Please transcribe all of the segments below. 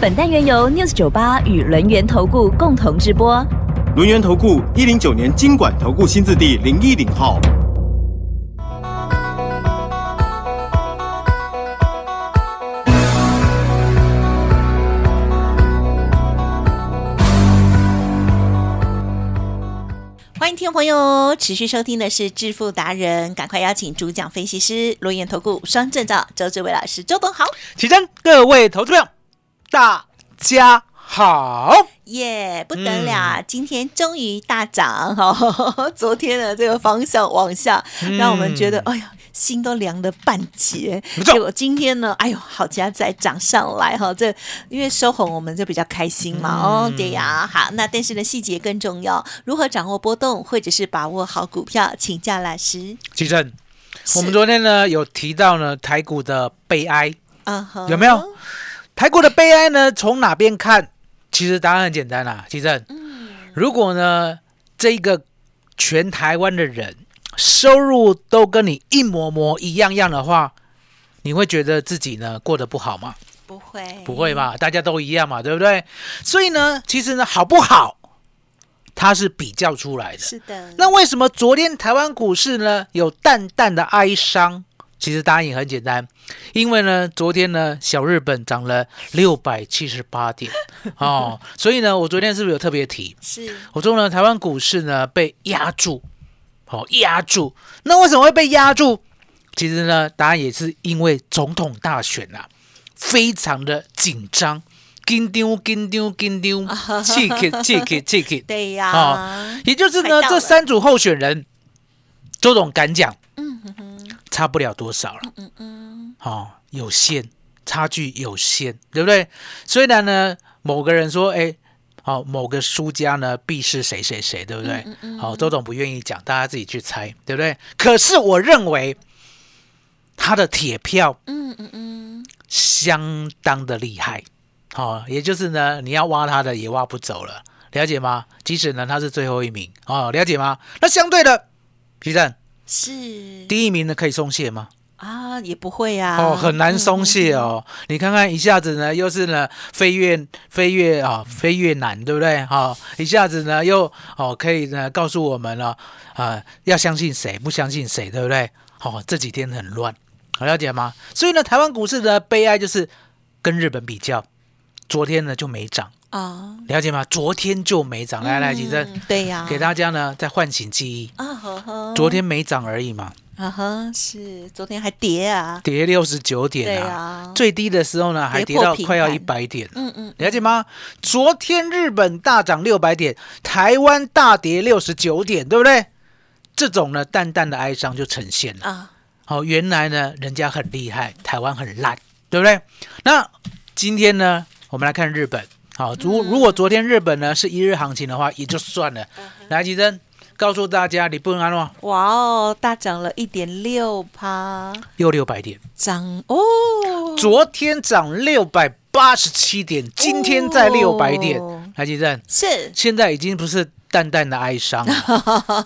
本单元由 News 九八与轮源投顾共同直播。轮源投顾一零九年经管投顾新字第零一零号。欢迎听众朋友持续收听的是致富达人，赶快邀请主讲分析师轮源投顾双证照周志伟老师，周董好，起身，各位投资朋友，大家好。耶不得了！今天终于大涨哈，昨天的这个方向往下，让我们觉得哎呀，心都凉了半截。结果今天呢，哎呦，好家在涨上来哈，这因为收红，我们就比较开心嘛。哦，对呀，好，那但是呢，细节更重要，如何掌握波动，或者是把握好股票，请教老师。起身，我们昨天呢有提到呢台股的悲哀，啊哈，有没有？台股的悲哀呢，从哪边看？其实答案很简单啦，其正。如果呢，这个全台湾的人收入都跟你一模模一样样的话，你会觉得自己呢过得不好吗？不会，不会吧？大家都一样嘛，对不对？所以呢，其实呢，好不好，它是比较出来的。是的，那为什么昨天台湾股市呢有淡淡的哀伤？其实答案也很简单，因为呢，昨天呢小日本涨了六百七十八点 哦，所以呢，我昨天是不是有特别提？是我说呢，台湾股市呢被压住，好、压住。那为什么会被压住？其实呢，答案也是因为总统大选啊，非常的紧张，紧张紧张紧张，气气气气气气。对呀，哦也就是呢，这三组候选人，周董敢讲，差不了多少了，嗯嗯，哦，有限，差距有限，对不对？虽然呢，某个人说，哎，好、某个输家呢必是谁谁谁，对不对？好、周总不愿意讲，大家自己去猜，对不对？可是我认为他的铁票嗯嗯嗯，相当的厉害，好、也就是呢，你要挖他的也挖不走了，了解吗？即使呢他是最后一名，哦，了解吗？那相对的，皮正是第一名呢可以松懈吗？啊，也不会呀，哦，很难松懈哦。你看看一下子呢，又是呢飞越飞越啊、飞越南，对不对？哈、一下子呢又哦可以呢告诉我们了啊、要相信谁，不相信谁，对不对？哦，这几天很乱，好了解吗？所以呢，台湾股市的悲哀就是跟日本比较，昨天呢就没涨，啊，了解吗？昨天就没涨，来来，吉正、嗯对呀，给大家呢再唤醒记忆，啊呵呵，昨天没涨而已嘛，啊哈是昨天还跌啊，跌六十九对点啊。啊，最低的时候呢，还跌到快要一百点，嗯嗯，了解吗？昨天日本大涨六百点，台湾大跌六十九点，对不对？这种呢，淡淡的哀伤就呈现了。啊，好、原来呢，人家很厉害，台湾很烂，对不对？那今天呢，我们来看日本。好，如如果昨天日本呢是一日行情的话，也就算了。来，吉珍告诉大家，你不能安诺哇哦，大涨了一点六趴，又六百点，涨哦，昨天涨六百八十七点，今天在六百点。哦来，吉珍，是现在已经不是淡淡的哀伤了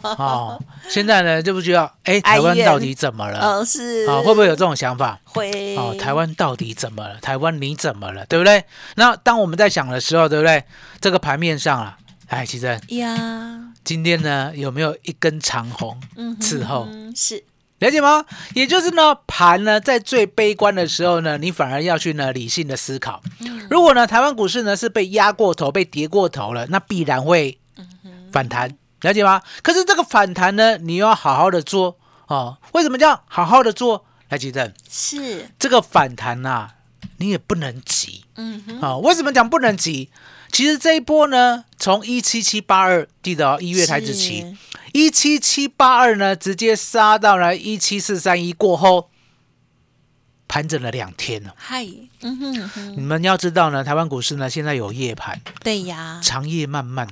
哦，现在呢就不知道，哎，台湾到底怎么了？嗯是啊、会不会有这种想法？会哦，台湾到底怎么了？台湾你怎么了？对不对？那当我们在想的时候，对不对？这个盘面上啊，哎，其实呀，今天呢有没有一根长红嗯伺候？哼是了解吗？也就是呢，盘呢在最悲观的时候呢，你反而要去呢理性的思考。如果呢台湾股市呢是被压过头、被跌过头了，那必然会反弹，了解吗？可是这个反弹呢，你要好好的做哦。为什么叫好好的做？来，吉正，是，这个反弹呐、你也不能急嗯哼，啊、为什么讲不能急？其实这一波呢，从一七七八二，记得哦，一月台子期，是一七七八二呢，直接杀到了一七四三一过后，盘整了两天了。嗨，嗯哼嗯哼，你们要知道呢，台湾股市呢现在有夜盘，对呀，长夜漫漫，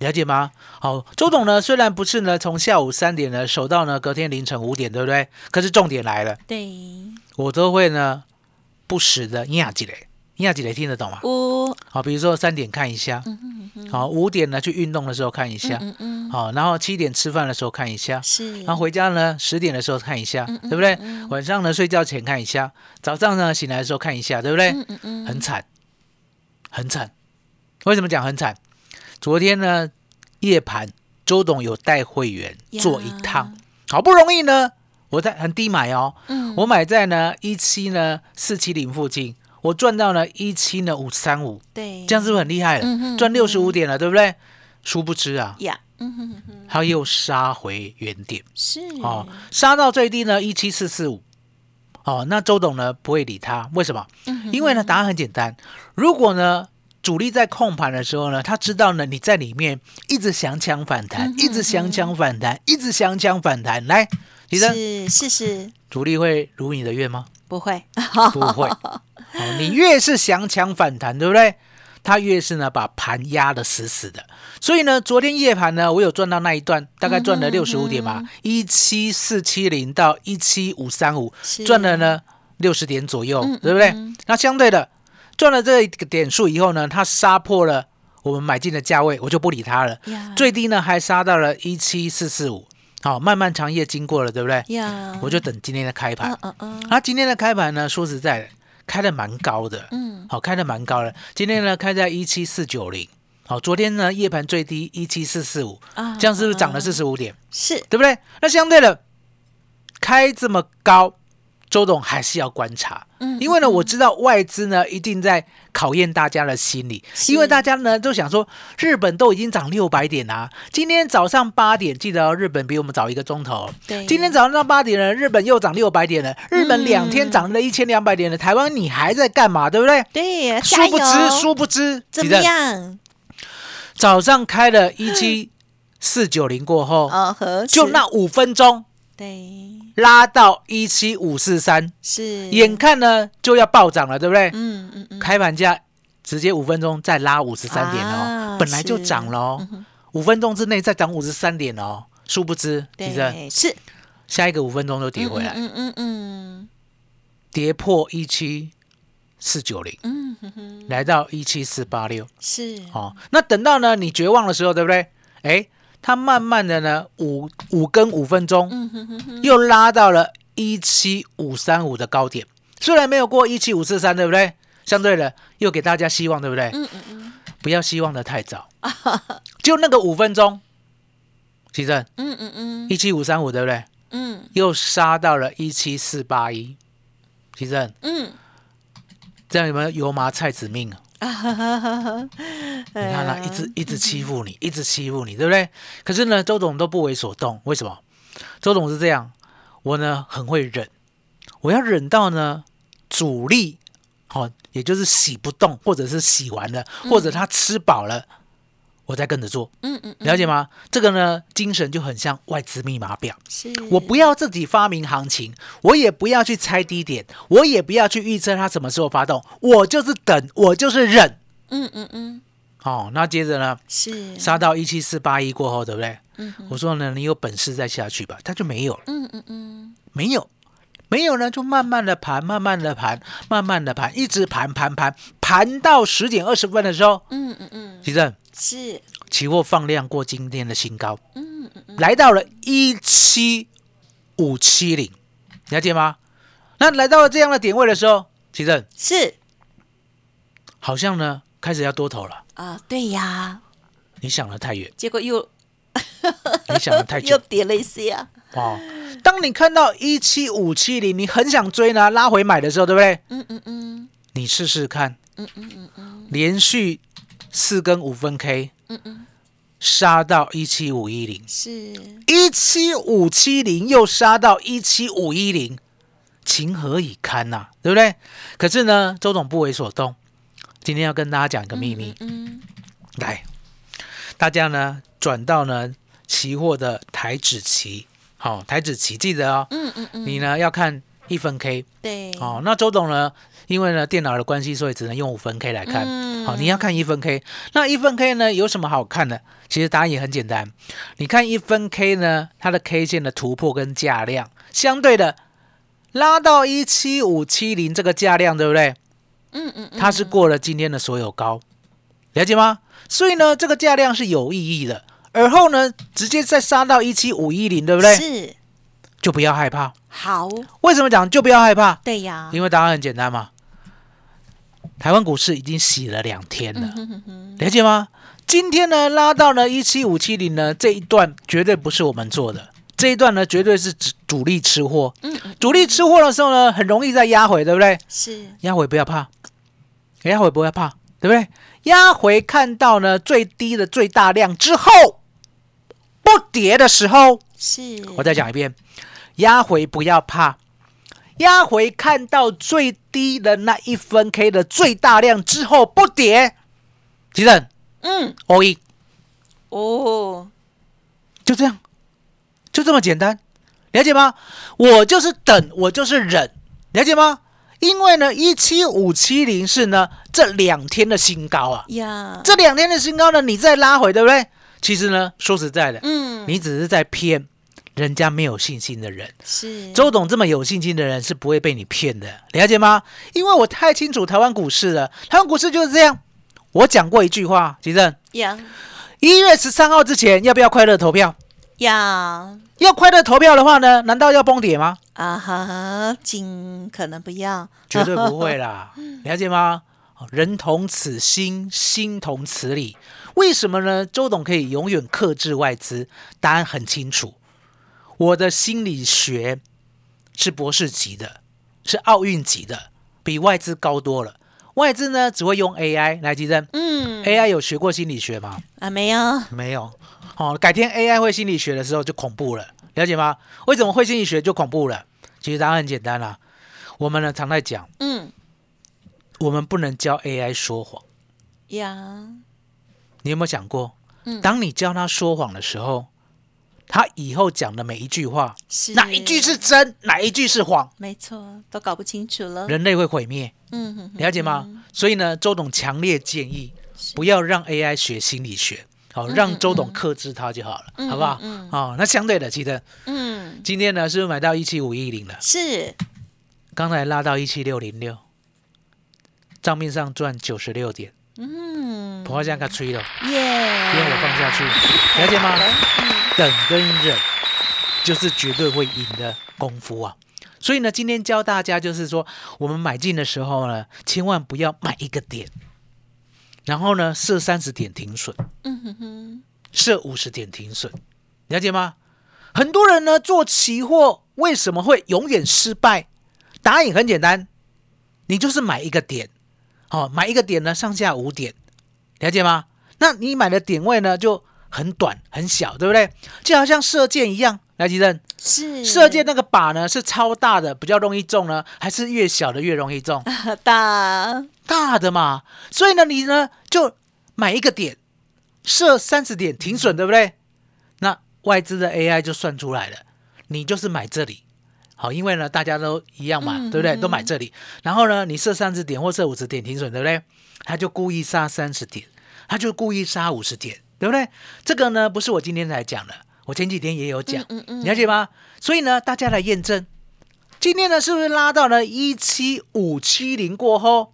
了解吗？好，周董呢虽然不是呢从下午三点呢守到呢隔天凌晨五点，对不对？可是重点来了，对，我都会呢不时的压几雷，压几雷听得懂吗？五，好，比如说三点看一下，好，五点呢去运动的时候看一下，好，然后七点吃饭的时候看一下，是，然后回家呢十点的时候看一下，对不对？晚上呢睡觉前看一下，早上呢醒来的时候看一下，对不对？很惨，很惨。为什么讲很惨？昨天呢夜盘，周董有带会员做一趟，好不容易呢，我在很低买哦，嗯。我买在呢一七呢四七零附近，我赚到了一七呢五三五，对，这样是不是很厉害了？赚六十五点了，对不对？殊不知啊，呀，嗯哼嗯哼，它又杀回原点。是，哦，杀到最低呢一七四四五。哦，那周董呢不会理他，为什么？嗯因为呢答案很简单，如果呢主力在控盘的时候呢，他知道呢你在里面一直想抢反弹，一直想抢反弹，一直想抢反弹，来，你的是是是，主力会如你的愿吗？不会，不会。哦，你越是想抢反弹，对不对？它越是呢把盘压的死死的。所以呢，昨天夜盘呢，我有赚到那一段，大概赚了六十五点吧，一七四七零到一七五三五，赚了呢六十点左右，嗯对不对？嗯那相对的，赚了这个点数以后呢，它杀破了我们买进的价位，我就不理它了。呀最低呢还杀到了一七四四五，好，漫漫长夜经过了，对不对？呀，我就等今天的开盘嗯。嗯嗯它今天的开盘呢，说实在的，开的蛮高的，嗯，好，开的蛮高的。今天呢，开在一七四九零，好，昨天呢夜盘最低一七四四五，啊这样是不是涨了啊四十五点？是，对不对？那相对的，开这么高，周董还是要观察，嗯因为呢，我知道外资呢一定在考验大家的心理，因为大家呢都想说，日本都已经涨六百点啦、今天早上八点，记得、哦、日本比我们早一个钟头，对，今天早上八点呢，日本又涨六百点了，日本两天涨了一千两百点了，台湾你还在干嘛？对不对？对，殊不知，殊不知，怎么样？早上开了一七四九零过后，就那五分钟。对，拉到一七五四三，是，眼看呢就要暴涨了，对不对？嗯嗯嗯，开盘价直接五分钟再拉五十三点哦啊，本来就是涨了哦五分钟之内再涨五十三点哦，殊不知，你这对，是。下一个五分钟就跌回来，嗯嗯嗯跌破一七四九零，嗯哼哼，来到一七四八六是，哦。那等到呢你绝望的时候，对不对？哎，它慢慢的呢五五跟五分钟嗯哼哼哼，又拉到了一七五三五的高点，虽然没有过一七五四三，对不对？相对的又给大家希望，对不对？嗯嗯嗯。不要希望的太早，就那个五分钟，其实嗯嗯嗯。一七五三五，对不对？嗯。又杀到了一七四八一，其实嗯，这样有没有油麻菜籽命啊？啊哈哈哈哈，你看他、一直一直欺负你，一直欺负你，对不对？可是呢，周董都不为所动，为什么？周董是这样，我呢很会忍，我要忍到呢主力，好、也就是洗不动，或者是洗完了，或者他吃饱了，我再跟着做，嗯嗯，嗯了解吗？这个呢精神就很像外资密码表。是，我不要自己发明行情，我也不要去猜低点，我也不要去预测它什么时候发动，我就是等，我就是忍。嗯嗯嗯，哦，那接着呢，是，杀到一七四八一过后，对不对？嗯哼。我说呢，你有本事再下去吧，他就没有了，嗯嗯嗯，没有，没有呢，就慢慢的盘，慢慢的盘，慢慢的盘，一直盘盘盘，盘到十点二十分的时候，嗯嗯嗯，其实是，期货放量过今天的新高，嗯嗯嗯，来到了一七五七零，了解吗？那来到了这样的点位的时候，其实是。好像呢开始要多头了，啊，对呀，你想的太远，结果又 你想的太又久跌了一些啊，哦。当你看到一七五七零，你很想追呢，拉回买的时候，对不对？嗯嗯嗯。你试试看，嗯嗯嗯嗯。连续四根五分 K 嗯嗯，杀到一七五一零，是，一七五七零又杀到一七五一零，情何以堪呐、对不对？可是呢，周董不为所动。今天要跟大家讲一个秘密，嗯来，大家呢转到呢期货的台指期，好、台指期记得哦，嗯嗯嗯，你呢要看一分 K。对，哦，那周董呢？因为呢电脑的关系，所以只能用五分 K 来看。嗯好、你要看一分 K，那一分 K 呢有什么好看的？其实答案也很简单，你看一分 K 呢，它的 K 线的突破跟价量相对的拉到一七五七零这个价量，对不对？嗯嗯，它是过了今天的所有高，了解吗？所以呢，这个价量是有意义的。而后呢，直接再杀到一七五一零，对不对？是就不要害怕。好，为什么讲就不要害怕？对呀，因为答案很简单嘛，台湾股市已经洗了两天了，了解吗？今天呢拉到了一七五七零呢这一段绝对不是我们做的，这一段呢绝对是主主力吃货，嗯嗯，主力吃货的时候呢很容易再压回，对不对？是。压回不要怕，压回不要怕，对不对？压回看到呢最低的最大量之后不跌的时候，是，我再讲一遍，压回不要怕，压回看到最低的那一分 K 的最大量之后不跌，急诊嗯。All in，哦，就这样，就这么简单，了解吗？我就是等，我就是忍，了解吗？因为呢，一七五七零是呢这两天的新高啊，呀，这两天的新高呢，你再拉回，对不对？其实呢，说实在的，嗯你只是在骗人家没有信心的人。是周董这么有信心的人是不会被你骗的，了解吗？因为我太清楚台湾股市了，台湾股市就是这样。我讲过一句话，吉正，呀一月十三号之前要不要快乐投票？呀要快乐投票的话呢，难道要崩跌吗？啊哈，尽可能不要，绝对不会啦，了解吗？哦人同此心，心同此理。为什么呢？周董可以永远克制外资，答案很清楚。我的心理学是博士级的，是奥运级的，比外资高多了。外资呢只会用 AI 来提升、嗯 AI 有学过心理学吗？啊没有，没有。哦，改天 AI 会心理学的时候就恐怖了，了解吗？为什么会心理学就恐怖了？其实答案很简单啦、我们呢常在讲，嗯我们不能教 AI 说谎。呀，你有没有想过，嗯当你教他说谎的时候，他以后讲的每一句话，是哪一句是真，哪一句是谎，没错，都搞不清楚了，人类会毁灭，嗯了解吗？所以呢，周董强烈建议不要让 AI 学心理学，好、让周董克制他就好了，嗯好不好？嗯哦，那相对的，记得嗯。今天呢是不是买到一七五一零了？是。刚才拉到一七六零六，账面上赚九十六点，嗯。不要这样给它吹了，耶，不要我放下去，了解吗？嗯。等跟忍就是绝对会赢的功夫啊！所以呢，今天教大家就是说，我们买进的时候呢，千万不要买一个点，然后呢设三十点停损，嗯哼哼，设五十点停损，了解吗？很多人呢做期货为什么会永远失败？答案也很简单，你就是买一个点，哦，买一个点呢上下五点，了解吗？那你买的点位呢就很短很小，对不对？就好像射箭一样，来吉正，是射箭那个靶呢是超大的，比较容易中呢，还是越小的越容易中？大，大的嘛，所以呢，你呢就买一个点，设三十点停损，对不对？那外资的 AI 就算出来了，你就是买这里，好，因为呢大家都一样嘛，嗯对不对？嗯都买这里，然后呢，你设三十点或设五十点停损，对不对？他就故意杀三十点，他就故意杀五十点，对不对？这个呢不是我今天才讲的，我前几天也有讲，嗯嗯了解吗？所以呢，大家来验证。今天呢，是不是拉到了一七五七零过后，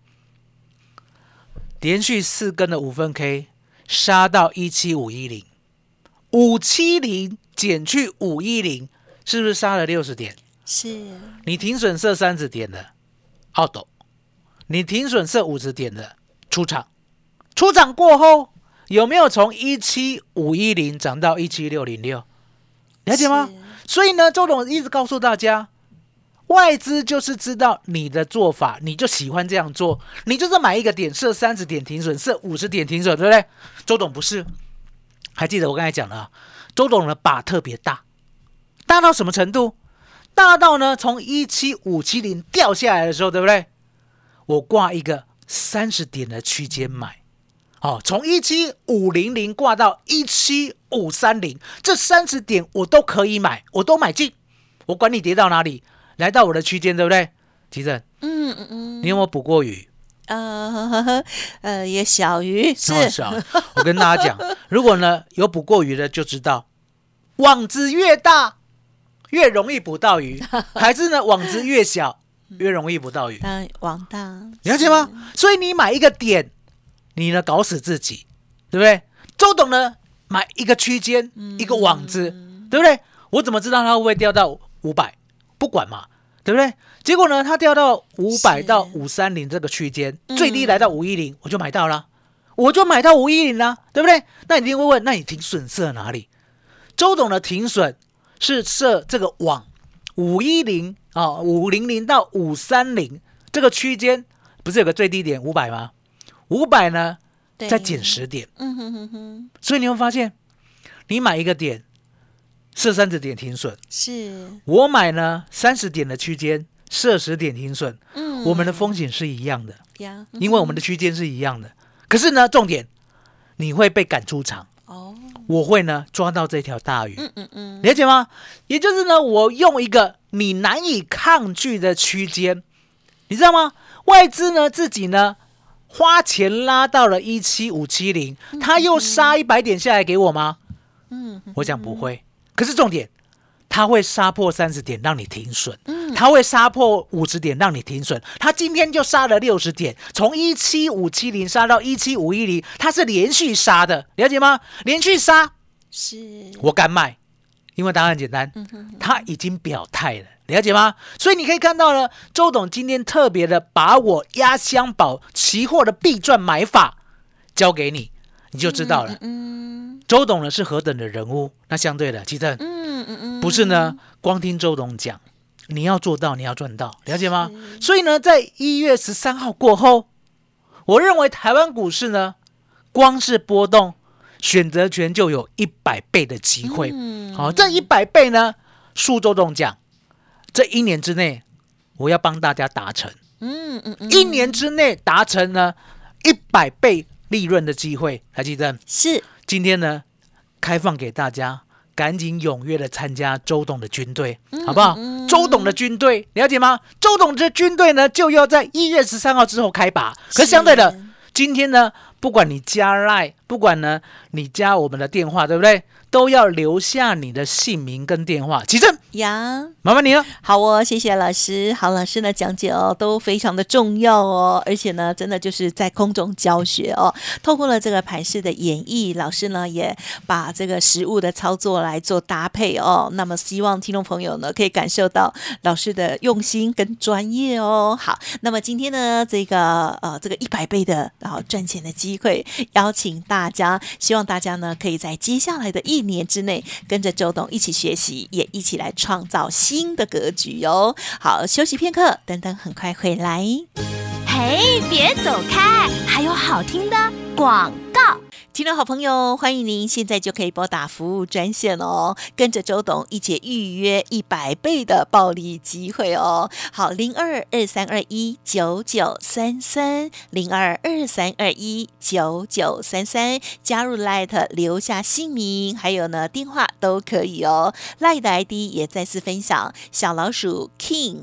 连续四根的五分 K 杀到一七五一零，五七零减去五一零，是不是杀了六十点？是你停损设三十点的，澳斗；你停损设五十点的，出场。出场过后，有没有从一七五一零涨到一七六零六？了解吗？所以呢，周董一直告诉大家，外资就是知道你的做法，你就喜欢这样做，你就是买一个点设三十点停损，设五十点停损，对不对？周董不是，还记得我刚才讲了啊，周董的把特别大，大到什么程度？大到呢，从一七五七零掉下来的时候，对不对？我挂一个三十点的区间买，哦，从一七五零零挂到一七五三零，这三十点我都可以买，我都买进，我管你跌到哪里，来到我的区间，对不对？吉正，嗯嗯嗯，你有没有捕过鱼？呃 呃，也小鱼是那么小，我跟大家讲，如果呢有捕过鱼的就知道，网子越大越容易捕到鱼，还是呢网子越小越容易捕到鱼？当王大，了解吗？所以你买一个点，你呢搞死自己，对不对？周董呢买一个区间，一个网子，对不对？我怎么知道它会不会掉到五百？不管嘛，对不对？结果呢，它掉到五百到五三零这个区间，嗯最低来到五一零，我就买到了，我就买到五一零了，对不对？那你一定会问，那你停损设哪里？周董的停损是设这个网五一零啊，五零零到五三零这个区间，不是有个最低点五百吗？五百呢，再减，十点，嗯哼哼哼，所以你会发现，你买一个点设三十点停损，是，我买呢三十点的区间设十点停损，嗯。我们的风险是一样的，呀，因为我们的区间是一样的。可是呢，重点你会被赶出场，哦，我会呢抓到这条大鱼。嗯嗯嗯，了解吗？也就是呢，我用一个你难以抗拒的区间，你知道吗？外资呢自己呢花钱拉到了一七五七零，他又杀一百点下来给我吗？嗯，我讲不会。可是重点，他会杀破三十点让你停损，嗯他会杀破五十点让你停损。他今天就杀了六十点，从一七五七零杀到一七五一零，他是连续杀的，了解吗？连续杀，是，我敢卖，因为答案很简单，他已经表态了，了解吗？所以你可以看到呢，周董今天特别的把我压箱宝期货的必赚买法交给你，你就知道了。嗯周董呢是何等的人物？那相对的，其正嗯嗯嗯，不是呢，光听周董讲，你要做到，你要赚到，了解吗？所以呢，在一月十三号过后，我认为台湾股市呢，光是波动，选择权就有一百倍的机会。嗯好、这一百倍呢，数周董讲，这一年之内，我要帮大家达成，嗯嗯嗯，一年之内达成呢一百倍利润的机会。台积电是，今天呢，开放给大家，赶紧踊跃的参加周董的军队，好不好？周董的军队了解吗？周董这军队呢，就要在一月十三号之后开拔。可是相对的，今天呢，不管你加 Line，，不管呢你加我们的电话，对不对？都要留下你的姓名跟电话。起正，呀。麻烦你了。好哦，谢谢老师。好，老师的讲解哦都非常的重要哦，而且呢，真的就是在空中教学哦。透过了这个盘式的演绎，老师呢也把这个实物的操作来做搭配哦。那么希望听众朋友呢可以感受到老师的用心跟专业哦。好，那么今天呢这个呃这个一百倍的然后赚钱的机会，邀请大家，希望大家呢可以在接下来的一一年之内跟着周董一起学习，也一起来创造新的格局哟。好，休息片刻，等等很快回来。嘿，别走开，还有好听的广告。听众好朋友，欢迎您现在就可以拨打服务专线哦，跟着周董一起预约一百倍的暴利机会哦。好，零二二三二一九九三三，零二二三二一九九三三，加入 Light 留下姓名，还有呢电话都可以哦。Light 的 ID 也再次分享，小老鼠 King。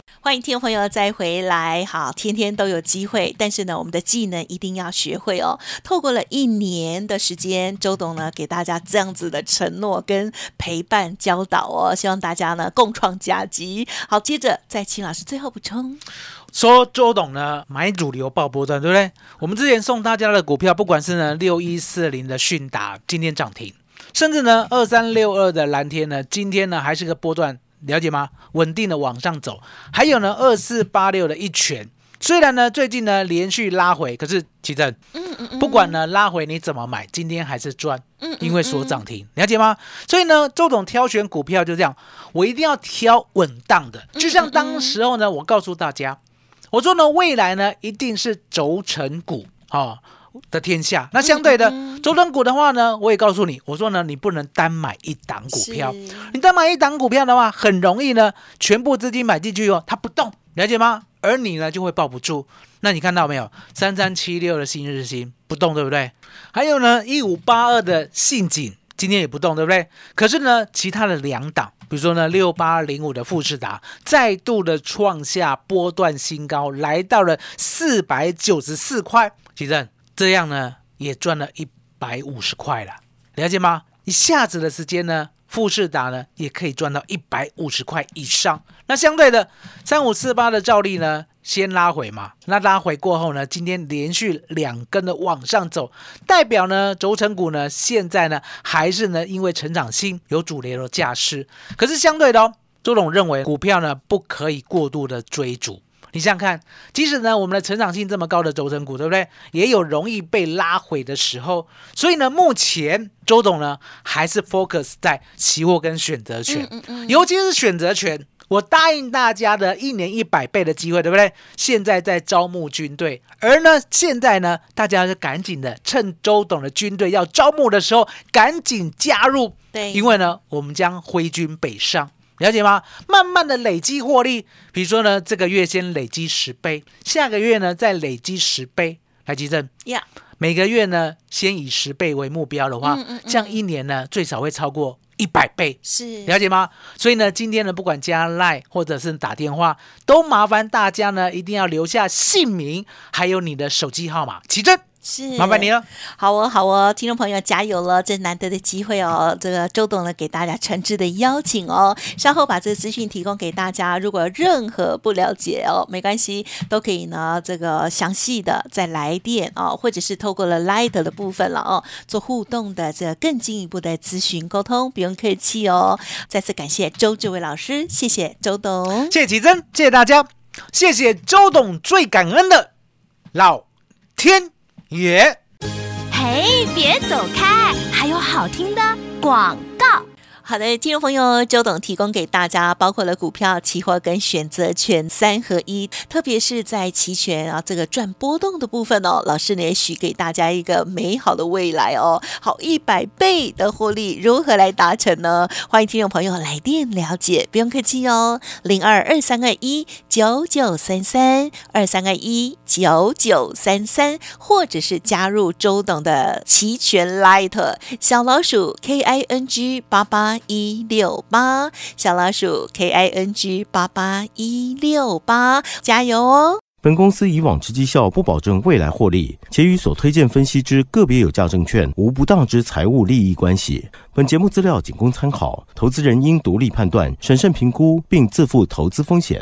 欢迎听众朋友再回来，好，天天都有机会，但是呢，我们的技能一定要学会哦。透过了一年的时间，周董呢给大家这样子的承诺跟陪伴教导哦，希望大家呢共创佳绩。好，接着再请老师最后补充。说周董呢买主流爆波段，对不对？我们之前送大家的股票，不管是呢六一四零的迅达，今天涨停，甚至呢二三六二的蓝天呢，今天呢还是个波段了解吗？稳定的往上走。还有呢，二四八六的一拳，虽然呢最近呢连续拉回，可是奇正，嗯嗯嗯，不管呢拉回你怎么买，今天还是赚，嗯，嗯因为锁涨停，了解吗？所以呢，周董挑选股票就这样，我一定要挑稳当的，就像当时候呢，我告诉大家，我说呢，未来呢一定是轴承股啊。的天下，那相对的周转股的话呢，我也告诉你，我说呢，你不能单买一档股票，你单买一档股票的话，很容易呢，全部资金买进去哦，它不动，了解吗？而你呢就会抱不住。那你看到没有？三三七六的新日新不动，对不对？还有呢，一五八二的信锦今天也不动，对不对？可是呢，其他的两档，比如说呢，六八零五的富士达再度的创下波段新高，来到了四百九十四块。其正这样呢，也赚了一百五十块了，了解吗？一下子的时间呢，富士达呢也可以赚到一百五十块以上。那相对的，三五四八的照例呢，先拉回嘛，那拉回过后呢，今天连续两根的往上走，代表呢轴承股呢现在呢还是呢因为成长性有主流的架势，可是相对的哦，周董认为股票呢不可以过度的追逐。你想想看，即使呢我们的成长性这么高的轴承股，对不对？也有容易被拉回的时候。所以呢，目前周董呢还是 focus 在期货跟选择权，尤其是选择权。我答应大家的一年一百倍的机会，对不对？现在在招募军队，而呢，现在呢，大家是赶紧的，趁周董的军队要招募的时候，赶紧加入，对，因为呢，我们将挥军北上。了解吗？慢慢的累积获利，比如说呢，这个月先累积十倍，下个月呢再累积十倍，来吉正。呀，每个月呢先以十倍为目标的话，嗯嗯嗯这样一年呢最少会超过一百倍。是了解吗？所以呢，今天呢，不管加赖或者是打电话，都麻烦大家呢一定要留下姓名，还有你的手机号码。起正，是，麻烦你了。好哦，好哦，听众朋友加油了，这难得的机会哦。这个周董呢给大家诚挚的邀请哦，稍后把这个资讯提供给大家。如果任何不了解哦，没关系，都可以呢这个详细的再来电哦，或者是透过了 Light 的部分了哦，做互动的这个更进一步的咨询沟通，不用客气哦。再次感谢周志伟老师，谢谢周董。谢谢奇珍，谢谢大家，谢谢周董，最感恩的老天爷。嘿，别走开，还有好听的广告。好的，听众朋友，周董提供给大家包括了股票、期货跟选择权三合一，特别是在期权啊这个赚波动的部分哦，老师呢也许给大家一个美好的未来哦，好一百倍的获利如何来达成呢？欢迎听众朋友来电了解，不用客气哦，零二二三二一九九三三二三二一九九三三，或者是加入周董的期权 Light 小老鼠 K I N G 八八一六八，小老鼠 K I N G 八八一六八，加油哦！本公司以往之绩效不保证未来获利，且与所推荐分析之个别有价证券无不当之财务利益关系。本节目资料仅供参考，投资人应独立判断、审慎评估，并自负投资风险。